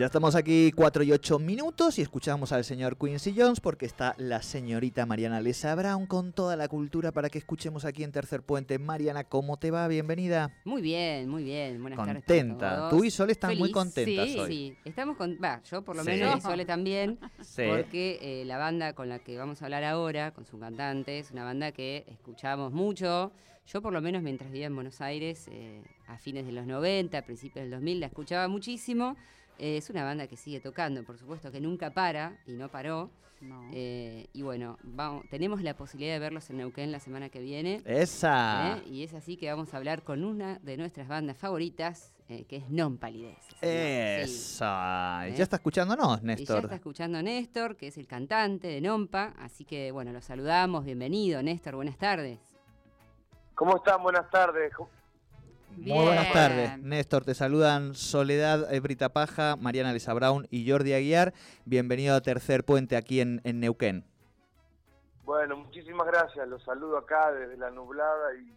Ya estamos aquí 4 y 8 minutos y escuchamos al señor Quincy Jones porque está la señorita Mariana Lesa Brown con toda la cultura para que escuchemos aquí en Tercer Puente. Mariana, ¿cómo te va? Bienvenida. Muy bien, muy bien. Buenas tardes. Contenta. Tú y Sole están muy contentas sí, hoy. Sí, estamos con. Va, yo por lo Sí. menos y Sole también. Sí. Porque eh, la banda con la que vamos a hablar ahora, con su cantante, es una banda que escuchamos mucho. Yo, por lo menos, mientras vivía en Buenos Aires, eh, a fines de los 90, a principios del 2000, la escuchaba muchísimo. Eh, es una banda que sigue tocando, por supuesto, que nunca para y no paró. Eh, y bueno, vamos, tenemos la posibilidad de verlos en Neuquén la semana que viene. Esa. ¿eh? Y es así que vamos a hablar con una de nuestras bandas favoritas, eh, que es Non Palidez. Sí. Esa. ¿Eh? Ya está escuchándonos, Y ya Néstor. está escuchando Néstor, que es el cantante de Nompa, así que bueno, lo saludamos, bienvenido Néstor, buenas tardes. ¿Cómo están? Buenas tardes. Muy buenas tardes, Néstor. Te saludan Soledad eh, Brita Paja, Mariana Lesa Brown y Jordi Aguiar. Bienvenido a Tercer Puente aquí en, en Neuquén. Bueno, muchísimas gracias. Los saludo acá desde la nublada y,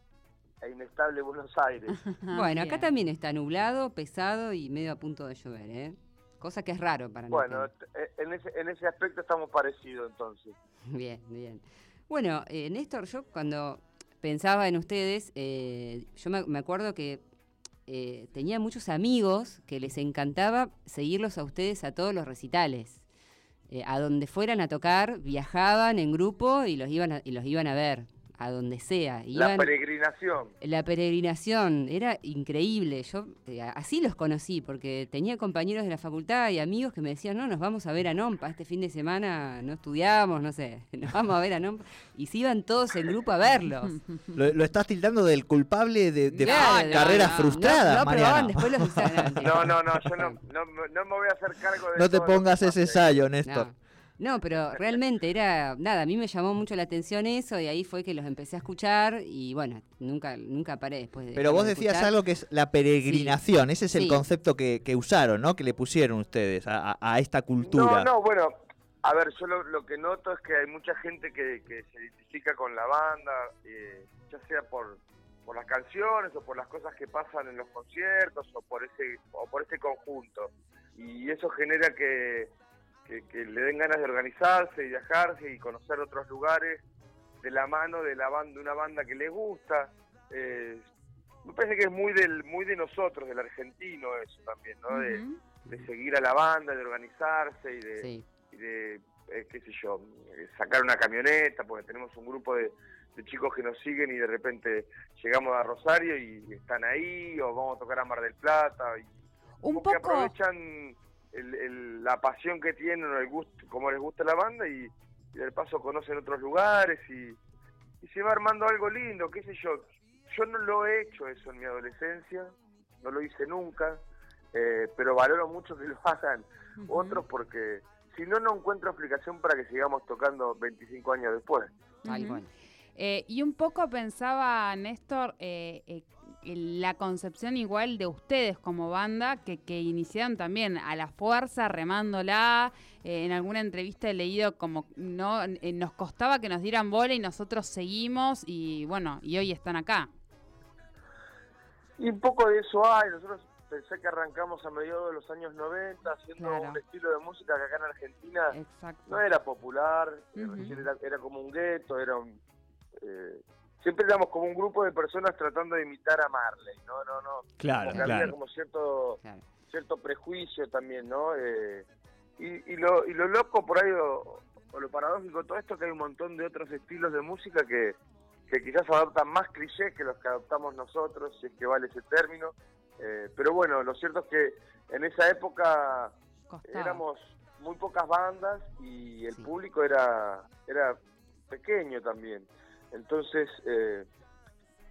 e inestable Buenos Aires. bueno, acá también está nublado, pesado y medio a punto de llover, ¿eh? Cosa que es raro para bueno, nosotros. en ese, en ese aspecto estamos parecidos entonces. Bien, bien. Bueno, eh, Néstor, yo cuando pensaba en ustedes, eh, yo me, acuerdo que eh, tenía muchos amigos que les encantaba seguirlos a ustedes a todos los recitales. Eh, a donde fueran a tocar, viajaban en grupo y los iban a, y los iban a ver, a donde sea. La peregrinación. la peregrinación era increíble. Yo eh, así los conocí, porque tenía compañeros de la facultad y amigos que me decían, no, nos vamos a ver a Nompa, este fin de semana no estudiamos, no sé, nos vamos a ver a Nompa. Y se iban todos en grupo a verlos. Lo, lo estás tildando del culpable de, de Claro, carreras no, frustradas, no, no después los. No, no, no, yo no, no, no me voy a hacer cargo de No te pongas ese sallo, Néstor. No. No, pero realmente era, nada, a mí me llamó mucho la atención eso y ahí fue que los empecé a escuchar y bueno, nunca nunca paré después de Pero vos de decías escuchar. algo que es la peregrinación. Ese es el Sí. concepto que, que usaron, ¿no? Que le pusieron ustedes a, a- a esta No, cultura. no, bueno, a ver, yo lo, lo que noto es que hay mucha gente que, que se identifica con la banda, eh, ya sea por, por las canciones o por las cosas que pasan en los conciertos o por ese o por este conjunto. Y eso genera que, que, que le den ganas de organizarse y viajarse y conocer otros lugares de la mano de la banda, de una banda que les gusta. Eh, me parece que es muy del muy de nosotros, del argentino eso también, ¿no? De, de seguir a la banda, de organizarse y de, Sí. y de eh, qué sé yo, eh, sacar una camioneta, porque tenemos un grupo de, de chicos que nos siguen y de repente llegamos a Rosario y están ahí, o vamos a tocar a Mar del Plata, y Un que aprovechan el- el- la pasión que tienen o el gusto, como les gusta la banda y, y del paso conocen otros lugares y, y se va armando algo lindo, qué sé yo. Yo no lo he hecho eso en mi adolescencia, no lo hice nunca, eh, pero valoro mucho que lo hagan otros porque si no, no encuentro explicación para que sigamos tocando 25 años después. Eh, y un poco pensaba, Néstor, eh, eh, la concepción igual de ustedes como banda, que, que iniciaron también a la fuerza, remándola. Eh, en alguna entrevista he leído como no eh, nos costaba que nos dieran bola y nosotros seguimos y bueno, y hoy están acá. Y un poco de eso hay. Nosotros pensé que arrancamos a mediados de los años 90 haciendo Claro. un estilo de música que acá en Argentina Exacto. no era popular, era, era como un gueto, era un... eh, siempre éramos como un grupo de personas tratando de imitar a Marley, no, no, no. Claro, Como que había claro. como cierto Claro. cierto prejuicio también, ¿no? Eh, y, y, lo, y lo loco por ahí, o, o lo paradójico de todo esto, que hay un montón de otros estilos de música que, que quizás adoptan más clichés que los que adoptamos nosotros, si es que vale ese término. Eh, pero bueno, lo cierto es que en esa época éramos muy pocas bandas y el Sí. público era era pequeño también. Entonces, eh,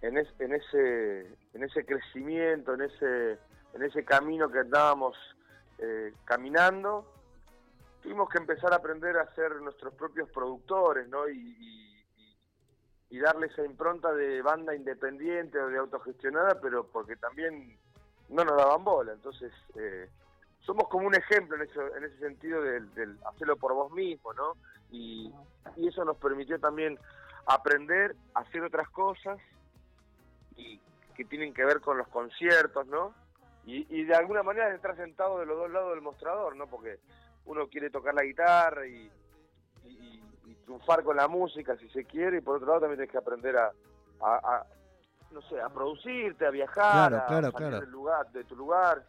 en, es- en ese en ese crecimiento, en ese en ese camino que andábamos eh, caminando, tuvimos que empezar a aprender a ser nuestros propios productores, ¿no? Y, y- darle esa impronta de banda independiente o de autogestionada, pero porque también no nos daban bola. Entonces, eh, somos como un ejemplo en, eso, en ese sentido del, del hacerlo por vos mismo, ¿no? Y eso nos permitió también aprender a hacer otras cosas y que tienen que ver con los conciertos, ¿no? Y, y de alguna manera estar sentado de los dos lados del mostrador, ¿no? Porque uno quiere tocar la guitarra y, y, y triunfar con la música si se quiere, y por otro lado también tienes que aprender a, a, a, no sé, a producirte, a viajar, Claro, a salir claro. del lugar, de tu lugar.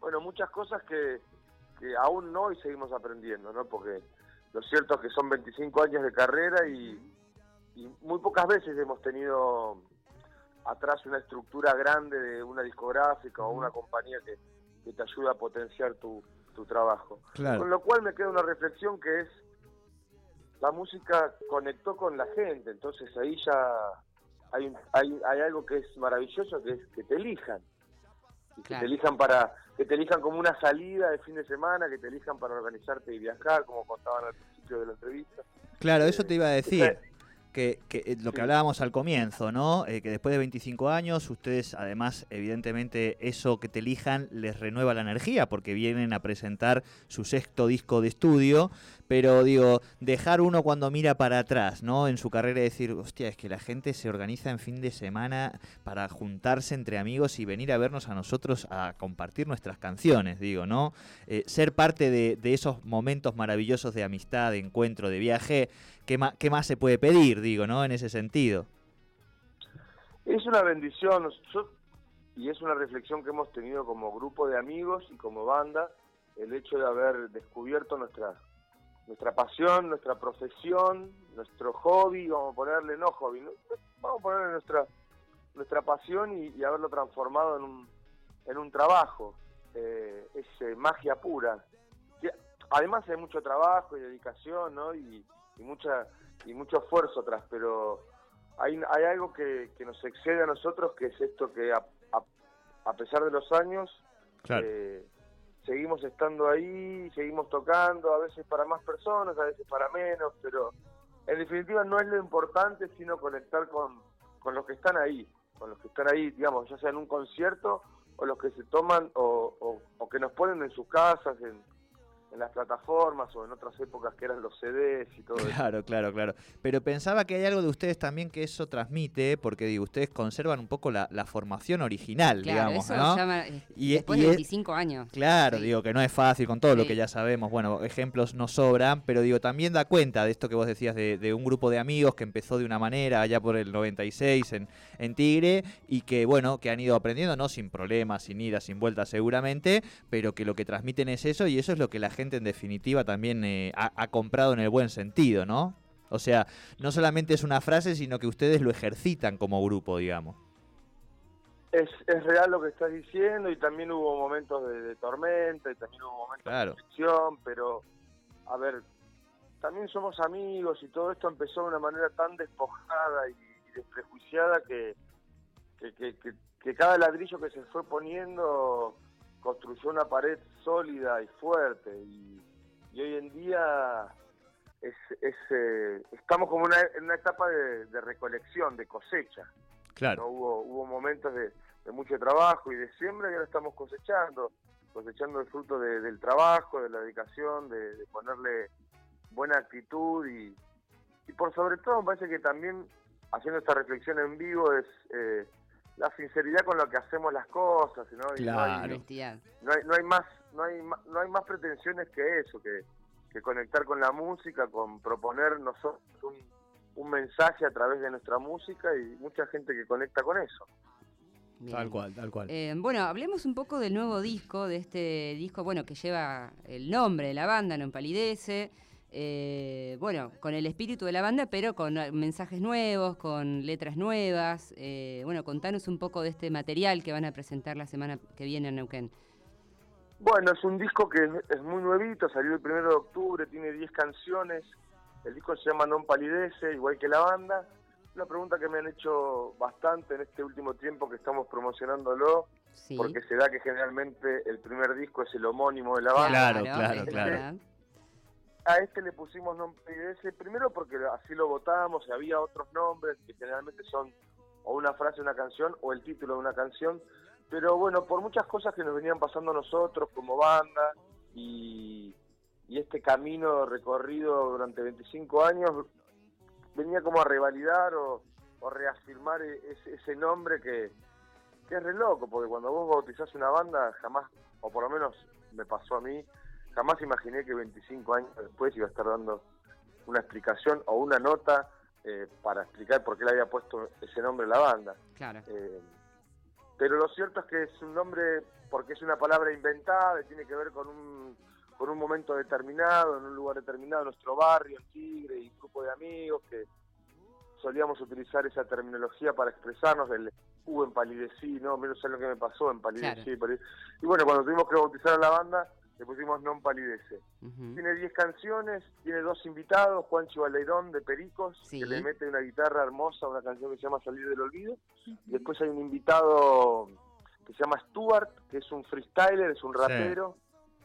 Bueno, muchas cosas que, que aún no y seguimos aprendiendo, ¿no? Porque lo cierto es que son 25 años de carrera y, y muy pocas veces hemos tenido atrás una estructura grande de una discográfica o una compañía que, que te ayuda a potenciar tu, tu trabajo. Claro. Con lo cual me queda una reflexión que es, la música conectó con la gente, entonces ahí ya hay, hay, hay algo que es maravilloso, que es que te elijan. Y que te elijan para que te elijan como una salida de fin de semana, que te elijan para organizarte y viajar, como contaban al principio de la entrevista. Claro, eso te iba a decir. Que, que, eh, lo que hablábamos al comienzo, ¿no? Eh, que después de 25 años, ustedes, además, evidentemente, eso que te elijan les renueva la energía, porque vienen a presentar su sexto disco de estudio. Pero digo, dejar uno cuando mira para atrás, ¿no? En su carrera y decir, hostia, es que la gente se organiza en fin de semana para juntarse entre amigos y venir a vernos a nosotros a compartir nuestras canciones, digo, ¿no? Eh, ser parte de, de esos momentos maravillosos de amistad, de encuentro, de viaje, ¿qué, ma- ¿qué más se puede pedir, digo, ¿no? En ese sentido. Es una bendición yo- y es una reflexión que hemos tenido como grupo de amigos y como banda, el hecho de haber descubierto nuestra nuestra pasión, nuestra profesión, nuestro hobby, vamos a ponerle, no hobby, no- vamos a ponerle nuestra nuestra pasión y, haberlo transformado en un, en un trabajo. Eh, es eh, magia pura. Además hay mucho trabajo y dedicación, ¿no? Y, y mucha y mucho esfuerzo atrás, pero hay, hay algo que, que nos excede a nosotros, que es esto que a, a- a pesar de los años, eh, seguimos estando ahí, seguimos tocando, a veces para más personas, a veces para menos, pero en definitiva no es lo importante, sino conectar con, con los que están ahí, con los que están ahí, digamos, ya sea en un concierto o los que se toman o, o- o que nos ponen en sus casas, en, en las plataformas o en otras épocas que eran los CDs y todo eso. Claro, claro, claro. Pero pensaba que hay algo de ustedes también que eso transmite, porque digo, ustedes conservan un poco la, la formación original, Claro, digamos, eso ¿no? llama, Y- después y de es- 25 años. Claro, Sí. digo que no es fácil con todo lo que ya sabemos. Bueno, ejemplos no sobran, pero digo, también da cuenta de esto que vos decías de, de un grupo de amigos que empezó de una manera allá por el 96 en, en Tigre y que, bueno, que han ido aprendiendo, no sin problemas, sin idas, sin vueltas seguramente, pero que lo que transmiten es eso y eso es lo que la gente en definitiva también eh, ha, ha comprado en el buen sentido, ¿no? O sea, no solamente es una frase, sino que ustedes lo ejercitan como grupo, digamos. Es, es real lo que estás diciendo y también hubo momentos de, de tormenta y también hubo momentos Claro. de fricción, pero a ver, también somos amigos y todo esto empezó de una manera tan despojada y, y desprejuiciada que, que, que- que- que cada ladrillo que se fue poniendo construyó una pared sólida y fuerte y, y hoy en día es, es, eh, estamos como una- en una etapa de, de recolección, de cosecha. Claro. ¿no? Hubo, hubo momentos de, de mucho trabajo y de siembra y ahora estamos cosechando, cosechando el fruto de- del trabajo, de la dedicación, de, de ponerle buena actitud y, y por sobre todo me parece que también haciendo esta reflexión en vivo es eh, la sinceridad con la que hacemos las cosas, ¿no? Y no hay- no hay, no hay más no hay ma- no hay más pretensiones que eso que, que conectar con la música con proponer nosotros un, un mensaje a través de nuestra música y mucha gente que conecta con eso Bien. cual, tal cual. Eh, bueno, hablemos un poco del nuevo disco, de este disco, bueno, que lleva el nombre de la banda, No Empalidece. Eh, bueno, con el espíritu de la banda, pero con mensajes nuevos, con letras nuevas. eh, bueno, contanos un poco de este material que van a presentar la semana que viene en Neuquén. bueno es un disco que es, es muy nuevito salió el primero de octubre tiene 10 canciones el disco se llama Non Palidece igual que la banda una pregunta que me han hecho bastante en este último tiempo que estamos promocionándolo Sí. porque se da que generalmente el primer disco es el homónimo de la banda Claro, claro, claro. A este le pusimos nombre ese primero porque así lo votamos y había otros nombres que generalmente son o una frase de una canción o el título de una canción, pero bueno, por muchas cosas que nos venían pasando a nosotros como banda y, y este camino recorrido durante 25 años venía como a revalidar o, o reafirmar e- ese, ese nombre que, que es re loco, porque cuando vos bautizás una banda jamás, o por lo menos me pasó a mí, jamás imaginé que 25 años después iba a estar dando una explicación o una nota eh, para explicar por qué le había puesto ese nombre a la banda. Claro. Eh, pero lo cierto es que es un nombre porque es una palabra inventada y tiene que ver con un, con un momento determinado, en un lugar determinado, nuestro barrio, en Tigre, y un grupo de amigos que solíamos utilizar esa terminología para expresarnos del uh, empalidecí, no, menos sé lo que me pasó, empalidecí. Claro. empalidecí". Y bueno, cuando tuvimos que bautizar a la banda, le pusimos non palidece. Tiene 10 canciones, tiene dos invitados, Juancho Baleirón de Pericos, Sí. que le mete una guitarra hermosa, a una canción que se llama Salir del Olvido. Después hay un invitado que se llama Stuart, que es un freestyler, es un rapero,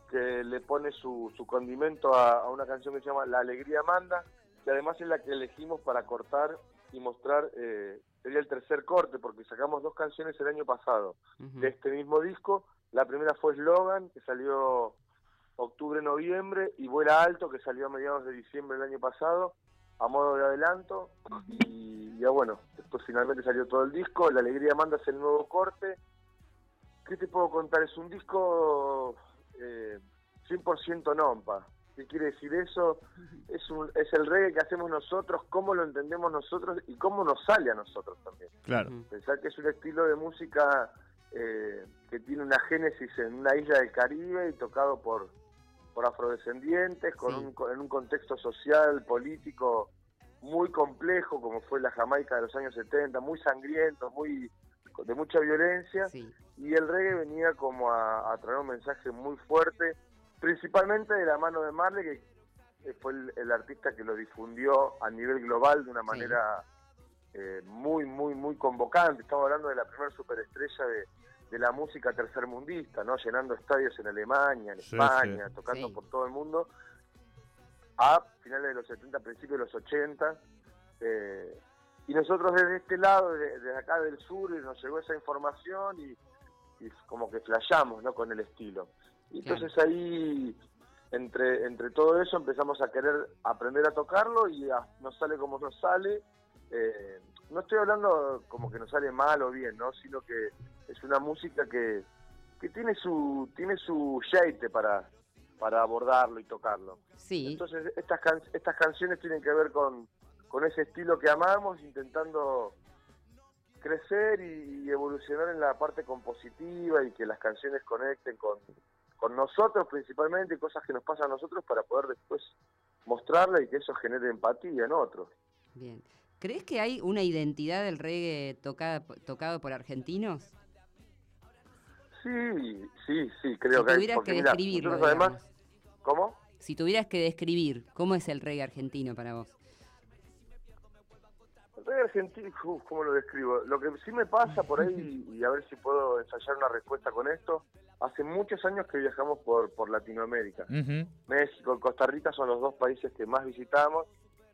que le pone su, su condimento a, a una canción que se llama La Alegría Manda, que además es la que elegimos para cortar y mostrar, eh, sería el tercer corte, porque sacamos dos canciones el año pasado de este mismo disco. La primera fue Slogan, que salió octubre-noviembre, y Vuela Alto, que salió a mediados de diciembre del año pasado, a modo de adelanto. Y ya bueno, después finalmente salió todo el disco. La Alegría Manda es el nuevo corte. ¿Qué te puedo contar? Es un disco eh, 100% nompa. ¿Qué quiere decir eso? Es, un, es el reggae que hacemos nosotros, cómo lo entendemos nosotros y cómo nos sale a nosotros también. Claro. Ujú. Pensar que es un estilo de música eh, que tiene una génesis en una isla del Caribe y tocado por, por afrodescendientes, con Sí. un, en un contexto social, político muy complejo, como fue la Jamaica de los años 70, muy sangriento, muy de mucha violencia, Sí. y el reggae venía como a, a traer un mensaje muy fuerte, principalmente de la mano de Marley, que fue el, el artista que lo difundió a nivel global de una Sí. manera eh, muy, muy, muy convocante. Estamos hablando de la primera superestrella de, de la música tercermundista, ¿no? Llenando estadios en Alemania, en Sí, España, sí. tocando Sí. por todo el mundo, a finales de los 70, principios de los 80. eh, y nosotros desde este lado, desde, desde acá del sur, nos llegó esa información y, y como que flasheamos ¿no? con el estilo. Y Claro. entonces ahí, entre, entre todo eso, empezamos a querer aprender a tocarlo y a- nos sale como nos sale. Eh, no estoy hablando como que nos sale mal o bien, ¿no? sino que es una música que, que tiene su tiene su shape para, para abordarlo y tocarlo. Sí. Entonces estas can- estas canciones tienen que ver con, con ese estilo que amamos, intentando crecer y, y evolucionar en la parte compositiva y que las canciones conecten con, con nosotros principalmente, cosas que nos pasan a nosotros para poder después mostrarla y que eso genere empatía en otros. Bien. ¿Crees que hay una identidad del reggae tocada, tocado por argentinos? Sí, sí, sí, creo si que hay, tuvieras porque que mirá, describirlo, nosotros además. ¿cómo? Si tuvieras que describir, ¿cómo es el reggae argentino para vos? El reggae argentino, uf, ¿cómo lo describo? Lo que sí me pasa por ahí, y a ver si puedo ensayar una respuesta con esto, hace muchos años que viajamos por, por Latinoamérica. México y Costa Rica son los dos países que más visitamos,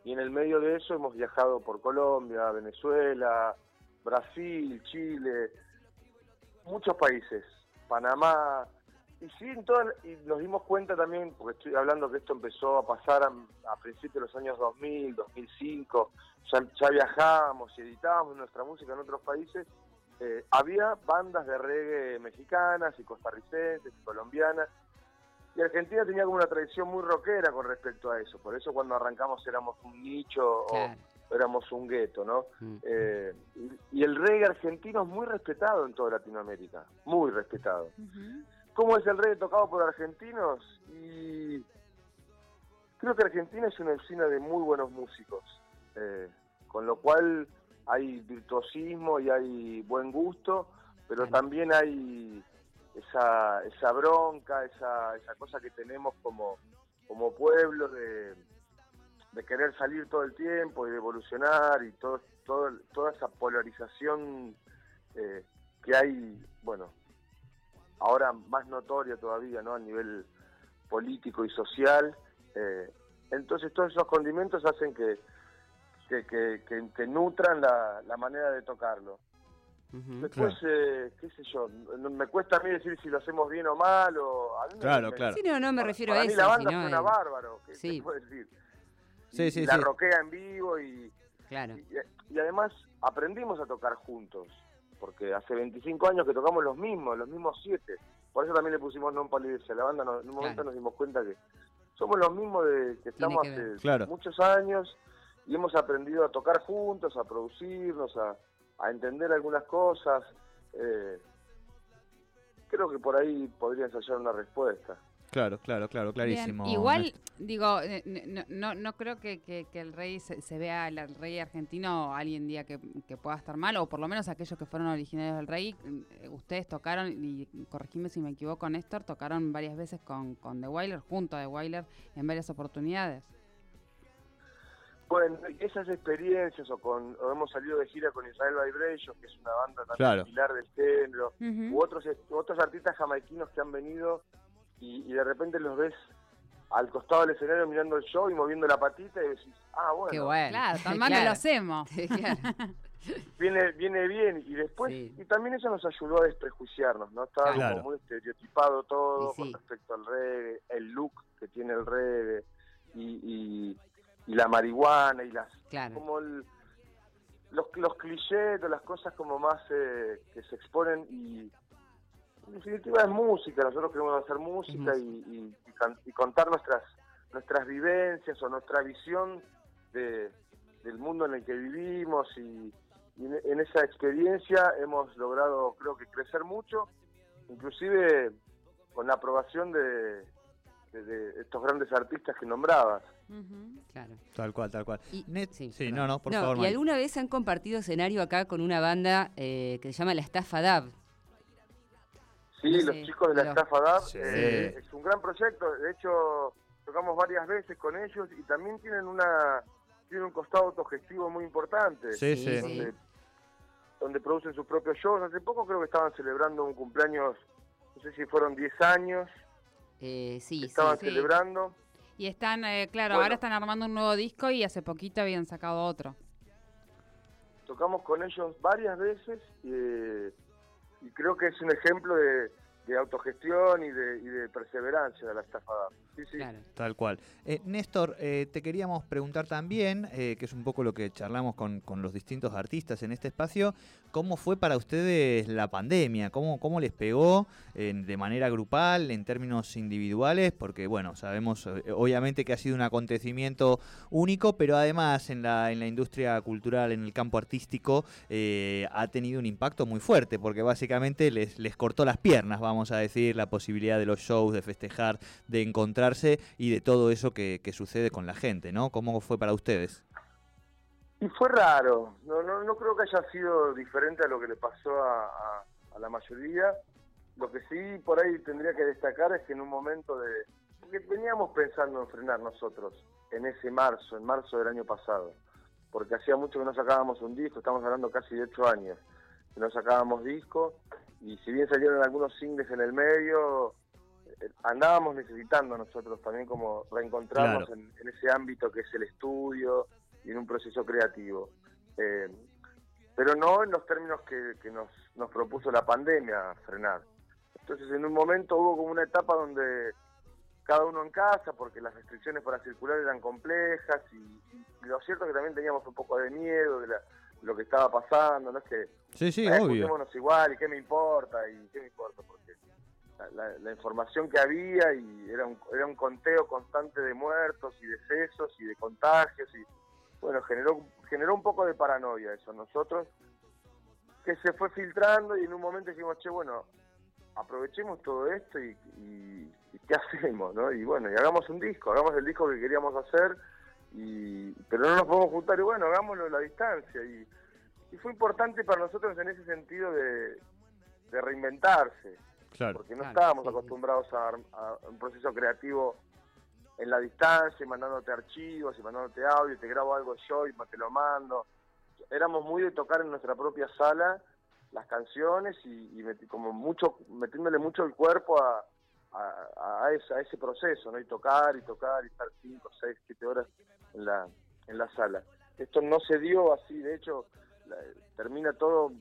y en el medio de eso hemos viajado por Colombia, Venezuela, Brasil, Chile, muchos países, Panamá, y sí, en todas- y nos dimos cuenta también, porque estoy hablando que esto empezó a pasar a, a principios de los años 2000, 2005, ya, ya viajábamos y editábamos nuestra música en otros países, eh, había bandas de reggae mexicanas y costarricenses y colombianas, y Argentina tenía como una tradición muy rockera con respecto a eso, por eso cuando arrancamos éramos un nicho o éramos un gueto, ¿no? Mm. Eh, y, y el reggae argentino es muy respetado en toda Latinoamérica, muy respetado. Ujú. ¿Cómo es el reggae tocado por argentinos? Y creo que Argentina es una usina de muy buenos músicos, eh, con lo cual hay virtuosismo y hay buen gusto, pero también hay esa, esa bronca, esa, esa cosa que tenemos como, como pueblo de, de querer salir todo el tiempo y de evolucionar y todo, todo, toda esa polarización eh, que hay, bueno, ahora más notoria todavía, ¿no? A nivel político y social. eh, entonces todos esos condimentos hacen que, que, que, que- que nutran la, la manera de tocarlo. Después, eh, qué sé yo, me cuesta a mí decir si lo hacemos bien o mal, o... a mí Claro, me- claro. Sí, no, no me refiero para a mí eso. la banda sino suena el- bárbaro, ¿qué Sí. se puede decir? Y- Sí, sí, y la sí. roquea en vivo y, Claro. y, y además aprendimos a tocar juntos, porque hace 25 años que tocamos los mismos, los mismos siete. Por eso también le pusimos Non Palidencia a la banda, no- en un momento Claro. nos dimos cuenta que somos los mismos de que estamos que hace Claro. muchos años y hemos aprendido a tocar juntos, a producirnos, a, a entender algunas cosas. eh, creo que por ahí podría ensayar una respuesta. Claro, claro, claro, Bien, clarísimo. Igual, digo, eh, no, no, no creo que, que- que el rey se, se vea, el, rey argentino, alguien diga que, que pueda estar mal, o por lo menos aquellos que fueron originarios del rey, eh, ustedes tocaron, y corregime si me equivoco, Néstor, tocaron varias veces con, con The Wailer, junto a The Wailer, en varias oportunidades. Bueno, esas experiencias, o, con, o hemos salido de gira con Israel Vibration, que es una banda también Claro. pilar del género, u otros otros artistas jamaiquinos que han venido y, y de repente los ves al costado del escenario mirando el show y moviendo la patita y decís, ah, bueno, Qué bueno. Claro, tan mal no lo Claro. hacemos. Claro. viene viene bien y después Sí. y también eso nos ayudó a desprejuiciarnos, ¿no? Estaba Claro. como muy estereotipado todo sí. con respecto al reggae, el look que tiene el reggae y, y, y la marihuana y las Claro. como el- los, los clichés de las cosas como más eh, que se exponen y en definitiva es música, nosotros queremos hacer música. Y, y- y can- y contar nuestras nuestras vivencias o nuestra visión de, del mundo en el que vivimos y, y en, en esa experiencia hemos logrado creo que crecer mucho, inclusive con la aprobación de, de- de estos grandes artistas que nombrabas. Claro. Tal cual, tal cual. Y- Net- sí, sí, perdón. no, no, por No, favor. ¿Y alguna vez han compartido escenario acá con una banda eh, que se llama La Estafa Dab? Sí, los chicos de la estafa DAP Sí. eh, es un gran proyecto. De hecho, tocamos varias veces con ellos y también tienen una tienen un costado autogestivo muy importante. Sí, Sí. Donde, donde producen sus propios shows. Hace poco creo que estaban celebrando un cumpleaños, no sé si fueron 10 años, Eh, sí, sí. estaban sí. celebrando. Y están, eh, claro, Bueno. ahora están armando un nuevo disco y hace poquito habían sacado otro. Tocamos con ellos varias veces eh, y creo que es un ejemplo de, de autogestión y de, y de perseverancia de la estafa DAP. Sí, sí. Claro. Tal cual. Eh, Néstor, eh, te queríamos preguntar también, eh, que es un poco lo que charlamos con, con los distintos artistas en este espacio, ¿cómo fue para ustedes la pandemia? ¿Cómo, cómo les pegó eh, de manera grupal, en términos individuales? Porque, bueno, sabemos eh, obviamente que ha sido un acontecimiento único, pero además en la, en la industria cultural, en el campo artístico, eh, ha tenido un impacto muy fuerte, porque básicamente les, les cortó las piernas, vamos a decir, la posibilidad de los shows, de festejar, de encontrarse y de todo eso que, que sucede con la gente, ¿no? ¿Cómo fue para ustedes? Y fue raro, no, no, no creo que haya sido diferente a lo que le pasó a, a- a la mayoría. Lo que sí por ahí tendría que destacar es que en un momento de... Porque veníamos pensando en frenar nosotros en ese marzo, en marzo del año pasado, porque hacía mucho que no sacábamos un disco, estamos hablando casi de ocho años, que no sacábamos disco, y si bien salieron algunos singles en el medio, eh, andábamos necesitando nosotros también como reencontrarnos Claro. en, en ese ámbito que es el estudio y en un proceso creativo. Eh, pero no en los términos que, que nos, nos propuso la pandemia frenar. Entonces en un momento hubo como una etapa donde cada uno en casa, porque las restricciones para circular eran complejas y, y lo cierto es que también teníamos un poco de miedo de, la- lo que estaba pasando, no es que Sí, sí, obvio. igual y qué me importa y qué me importa porque la, la- la información que había y era un, era un conteo constante de muertos y decesos y de contagios y bueno generó generó un poco de paranoia eso. Nosotros que se fue filtrando y en un momento dijimos che bueno aprovechemos todo esto y, y- y qué hacemos no y bueno y hagamos un disco hagamos el disco que queríamos hacer y pero no nos podemos juntar y bueno hagámoslo a la distancia y y fue importante para nosotros en ese sentido de, de reinventarse, Claro. porque no Claro, estábamos sí, acostumbrados a, a un proceso creativo en la distancia, y mandándote archivos y mandándote audio, te grabo algo yo y te lo mando. Éramos muy de tocar en nuestra propia sala las canciones y, y meti- como mucho metiéndole mucho el cuerpo a, a, a ese, a ese proceso, ¿no? Y tocar y tocar y estar 5, 6, 7 horas en la, en la sala. Esto no se dio así, de hecho, la- termina todo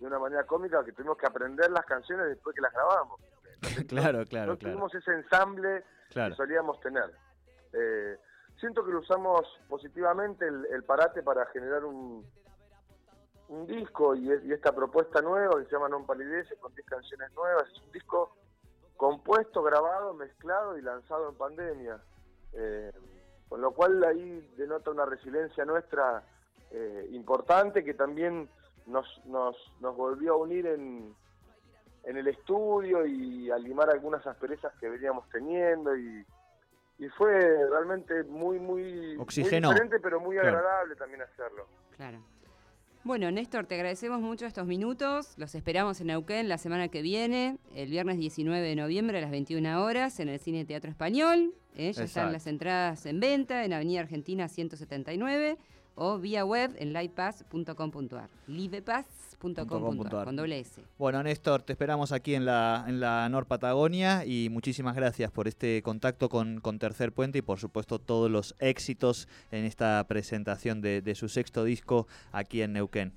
de una manera cómica que tuvimos que aprender las canciones después que las grabamos. claro, claro, no claro. tuvimos ese ensamble claro. que solíamos tener. Eh, siento que lo usamos positivamente el, el parate para generar un, un disco y, y, esta propuesta nueva que se llama Non Palidece con 10 canciones nuevas. Es un disco compuesto, grabado, mezclado y lanzado en pandemia. Eh, con lo cual ahí denota una resiliencia nuestra eh, importante que también nos, nos, nos volvió a unir en, en el estudio y a limar algunas asperezas que veníamos teniendo y, y fue realmente muy, muy, Oxígeno. muy diferente pero muy Claro. agradable también hacerlo. Claro. Bueno, Néstor, te agradecemos mucho estos minutos. Los esperamos en Neuquén la semana que viene, el viernes 19 de noviembre a las 21 horas, en el Cine Teatro Español. ¿Eh? Ya están las entradas en venta en Avenida Argentina 179 o vía web en livepass.com.ar. livepass.com.ar con doble S. Bueno, Néstor, te esperamos aquí en la, en la Nor Patagonia y muchísimas gracias por este contacto con, con Tercer Puente y por supuesto todos los éxitos en esta presentación de, de su sexto disco aquí en Neuquén.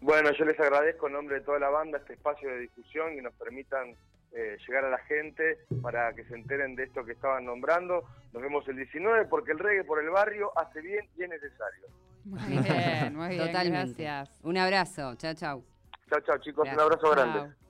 Bueno, yo les agradezco en nombre de toda la banda este espacio de discusión y nos permitan eh, llegar a la gente para que se enteren de esto que estaban nombrando. Nos vemos el 19 porque el reggae por el barrio hace bien y es necesario. Muy bien, muy bien, Totalmente. gracias. Un abrazo. Chao, chao. Chao, chao chicos, Gracias. un abrazo grande.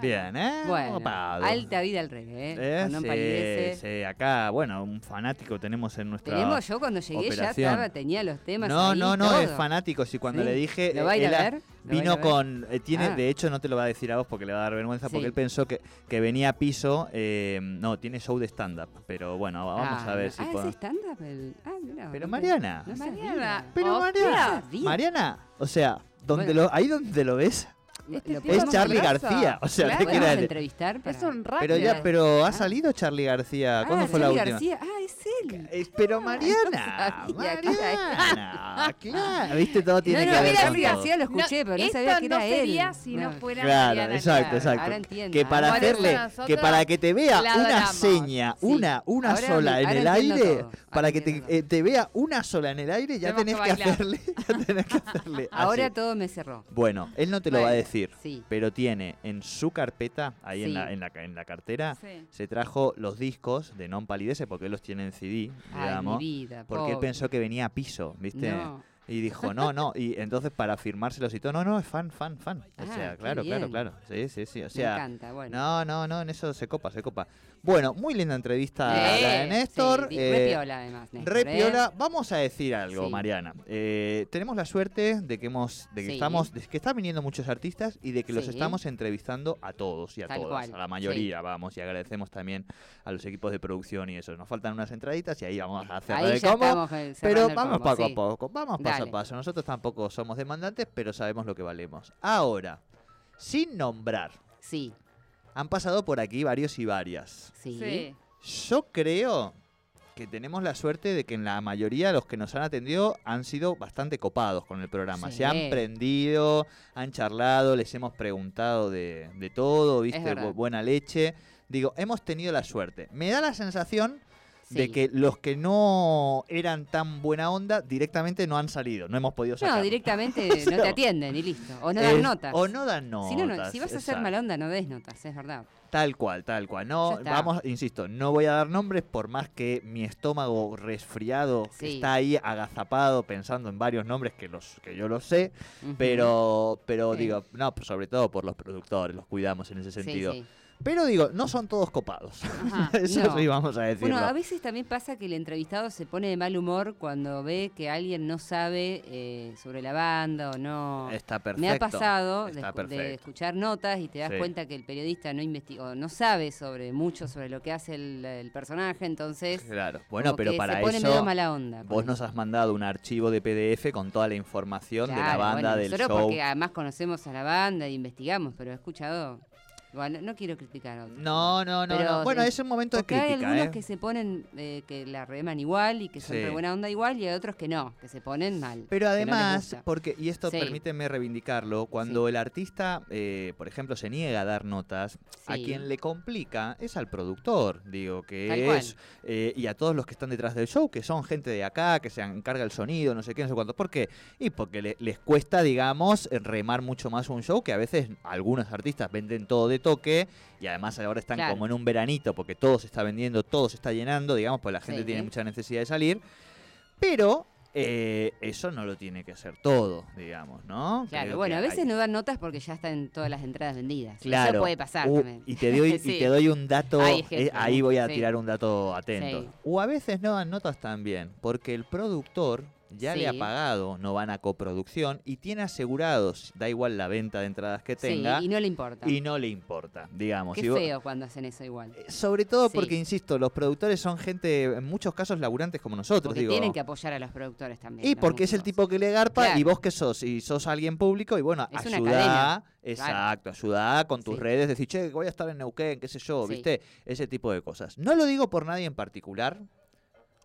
Bien, ¿eh? Bueno, alta vida el reggae, ¿eh? Eh, sí, sí, acá, bueno, un fanático tenemos en nuestra... Tenemos, yo cuando llegué ya operación. estaba, tenía los temas No, ahí, no, no, es fanático. Si cuando Sí. le dije. ¿Lo va a ir a ver? ¿Lo va a ir Vino con. eh, tiene, Ah. De hecho, no te lo va a decir a vos porque le va a dar vergüenza. Porque él pensó que, que venía a piso. eh, no, tiene show de stand-up. Pero bueno, vamos Ah, a ver no. si Ah, ¿es podemos- stand-up? El... Ah, mirá, Pero no Mariana. No Mariana. Pero. Mariana. Mariana, o sea, donde Bueno. lo, ahí donde lo ves Este es es Charlie. García. O sea, Claro. ¿qué entrevistar? para- Es un rap. Pero ya, pero ha Ah. salido Charlie García. ¿Cuándo ah, fue la Charlie última? García. Ah, es él. Eh, pero Mariana, no era él. Mariana, claro, viste todo tiene no, que ver Charlie. García lo escuché, pero no sabía que era él. sería si no, No. fuera Claro, Mariana exacto, exacto. Ahora entiendo. Que para eso hacerle, que para que te vea la una seña, una, una sola en el aire, para que te, eh, te vea una sola en el aire, ya tenés que hacerle, ya tenés que hacerle Ahora todo me cerró. Bueno, él no te lo va a Bueno, decir, Sí. pero tiene en su carpeta, ahí en, la, en, la, en la cartera, Sí. se trajo los discos de Non Palidece, porque él los tiene en CD, Ay, digamos, vida. porque él pensó que venía a piso, ¿viste? No. Y dijo, no, no, y entonces para firmárselos y todo, no, no, es fan, fan, fan. O Ah, sea, claro, claro, bien. claro. Sí, sí, sí. O me sea, encanta, bueno. no, no, no, en eso se copa, se copa. Bueno, muy linda entrevista Eh, la de Néstor. sí, eh, re piola, además. Néstor, re ¿eh? Vamos a decir algo, Sí. Mariana. Eh, tenemos la suerte de que hemos, de que Sí. estamos, de que están viniendo muchos artistas y de que los estamos entrevistando a todos y a Tal todas, cual, a la mayoría, vamos, y agradecemos también a los equipos de producción y eso. Nos faltan unas entraditas y ahí vamos a hacer Ahí el ya combo. eh, Pero el vamos combo, poco a poco, vamos paso a paso. Nosotros tampoco somos demandantes, pero sabemos lo que valemos. Ahora, sin nombrar, Sí, han pasado por aquí varios y varias. sí. Sí. Yo creo que tenemos la suerte de que en la mayoría de los que nos han atendido han sido bastante copados con el programa. Sí. Se han prendido, han charlado, les hemos preguntado de, de todo, viste, buena leche. Digo, hemos tenido la suerte. Me da la sensación de que los que no eran tan buena onda directamente no han salido, no hemos podido sacar. No, directamente no te atienden y listo. O no dan notas. O no dan notas. Si, no, no, si vas a hacer exacto. mala onda, no des notas, es verdad. Tal cual, tal cual. No, vamos, insisto, no voy a dar nombres por más que mi estómago resfriado Sí. está ahí agazapado pensando en varios nombres que los que yo los sé, pero pero Sí. digo, no, pues sobre todo por los productores, los cuidamos en ese sentido. sí. Pero digo, no son todos copados. Ajá. Eso No. sí vamos a decirlo. Bueno, a veces también pasa que el entrevistado se pone de mal humor cuando ve que alguien no sabe eh, sobre la banda o no. Está perfecto. Me ha pasado de, escuchar notas y te das Sí. cuenta que el periodista no investigó, no sabe sobre mucho sobre lo que hace el, el personaje, entonces Claro. Bueno, pero para se pone eso medio mala onda. vos nos has mandado un archivo de PDF con toda la información de la banda bueno, del show. porque además conocemos a la banda e investigamos, pero he escuchado Bueno, no quiero criticar a otros. No, no, no. No. Bueno, es un momento de Porque hay crítica, algunos ¿eh? que se ponen, eh, que la reman igual y que son Sí. de buena onda igual, y hay otros que no, que se ponen mal. Pero no además, porque, y esto Sí. permíteme reivindicarlo, cuando el artista, eh, por ejemplo, se niega a dar notas, a quien le complica es al productor, digo, que Tal es, y a todos los que están detrás del show, que son gente de acá, que se encarga el sonido, no sé qué, no sé cuánto. ¿Por qué? Y porque le- les cuesta, digamos, remar mucho más un show, que a veces algunos artistas venden todo de toque, y además ahora están Claro. como en un veranito, porque todo se está vendiendo, todo se está llenando, digamos, pues la gente Sí. tiene mucha necesidad de salir. Pero eh, eso no lo tiene que hacer todo, digamos, ¿no? Claro, Creo bueno, a veces hay- no dan notas porque ya están todas las entradas vendidas. Claro. Eso puede pasar Uh, también. y, te doy, y te doy un dato, Hay eh, ahí voy a sí. tirar un dato atento. Sí. O a veces no dan notas también, porque el productor ya le ha pagado, no van a coproducción, y tiene asegurados, da igual la venta de entradas que Sí, tenga, y no le importa. y no le importa, digamos. Qué vos- feo cuando hacen eso igual. Eh, Sobre todo Sí. porque, insisto, los productores son gente, en muchos casos, laburantes como nosotros, Porque digo. tienen que apoyar a los productores también. Y porque es el tipo que le garpa y Claro. vos que sos, y sos alguien público, y bueno, Es exacto, ayuda con tus redes, decir, che, voy a estar en Neuquén, qué sé yo. ¿viste? Ese tipo de cosas. No lo digo por nadie en particular,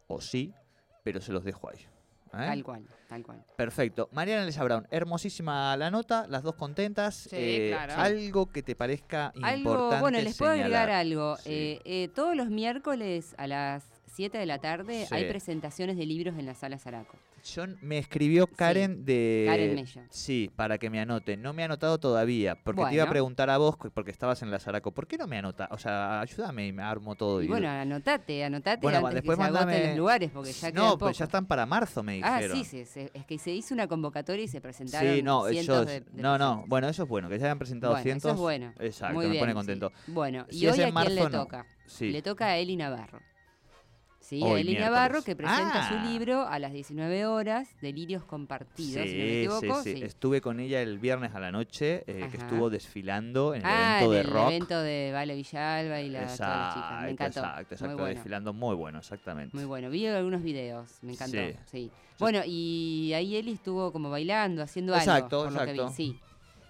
o sí, pero se los dejo ahí. ¿Eh? Tal cual, tal cual. Perfecto. Mariana Elisa Brown, hermosísima la nota, las dos contentas. Sí, claro. Algo que te parezca Algo, importante bueno, les puedo agregar algo. Sí. Eh, eh, todos los miércoles a las 7 de la tarde Sí. hay presentaciones de libros en la sala Zaraco. Yo me escribió Karen de... Karen Mello. Sí, para que me anote. No me ha anotado todavía, porque te iba a preguntar a vos, porque estabas en la Zaraco, ¿por qué no me anota? O sea, ayúdame y me armo todo. Y bueno, anotate, anotate Bueno, antes después que se agoten mandame- los lugares, porque ya no, pocos. ya están para marzo, me Ah, dijeron. sí, sí, sí, es que se hizo una convocatoria y se presentaron Sí, no, cientos ellos, de, de no, no, bueno, eso es bueno, que ya hayan presentado Bueno, cientos. Eso es bueno. Exacto, Muy me bien, pone sí. contento. Bueno, y hoy a quién le marzo, no. toca. Sí. Le toca a Eli Navarro. Sí, Hoy, a Eli miércoles. Navarro que presenta Ah. su libro a las 19 horas, Delirios Compartidos, si no me Sí, equivoco. sí, sí. sí. Estuve con ella el viernes a la noche, eh, que estuvo desfilando en el ah, evento de en el rock. evento de Vale Villalba y la, todas las chicas. Exacto, Me encantó. exacto, exacto, Muy bueno. desfilando muy bueno, exactamente. Muy bueno, vi algunos videos, me encantó. Sí. Sí. Bueno, y ahí Eli estuvo como bailando, haciendo algo. Exacto, por lo que vi. exacto. Sí.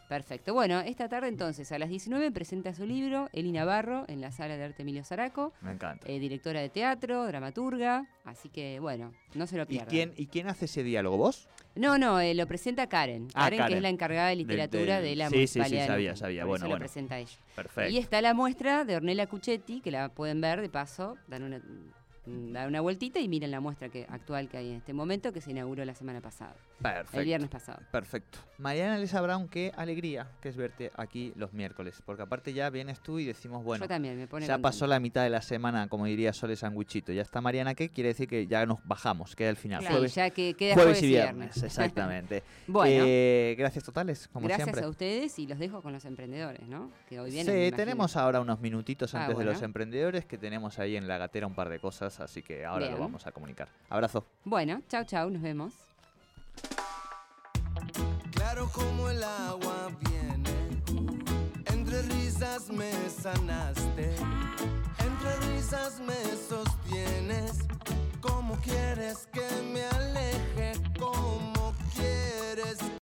Perfecto. Bueno, esta tarde entonces a las 19 presenta su libro Eli Navarro en la sala de arte Emilio Zaraco, Me encanta. eh, directora de teatro, dramaturga, así que bueno, no se lo ¿Y pierdan. quién, ¿Y quién hace ese diálogo? ¿Vos? No, no, eh, lo presenta Karen. Ah, Karen, que es la encargada de literatura del- de la sí, sí, sí, municipalidad. de sabía, sabía. Por Bueno, eso bueno. lo presenta ella. Perfecto. Y está la muestra de Ornella Cuchetti, que la pueden ver de paso, dan una, dan una vueltita y miren la muestra que, actual que hay en este momento, que se inauguró la semana pasada, Perfecto. el viernes pasado. Perfecto. Mariana Elisa Brown, qué alegría que es verte aquí los miércoles. Porque aparte ya vienes tú y decimos, bueno, Yo también me pone ya contenta. pasó la mitad de la semana, como diría Sole Sanguichito. Ya está Mariana, ¿qué quiere decir que ya nos bajamos? Queda el final. Sí, jueves, ya que queda jueves jueves, y viernes, exactamente. bueno, Eh, gracias totales, como gracias siempre. a ustedes y los dejo con los emprendedores, ¿no? Que hoy vienen. Sí, tenemos ahora unos minutitos Ah, antes de los emprendedores que tenemos ahí en la gatera un par de cosas, así que ahora Bien. lo vamos a comunicar. Abrazo. Bueno, chao, chao, nos vemos. Claro como el agua viene, entre risas me sanaste, entre risas me sostienes, como quieres que me aleje, como quieres.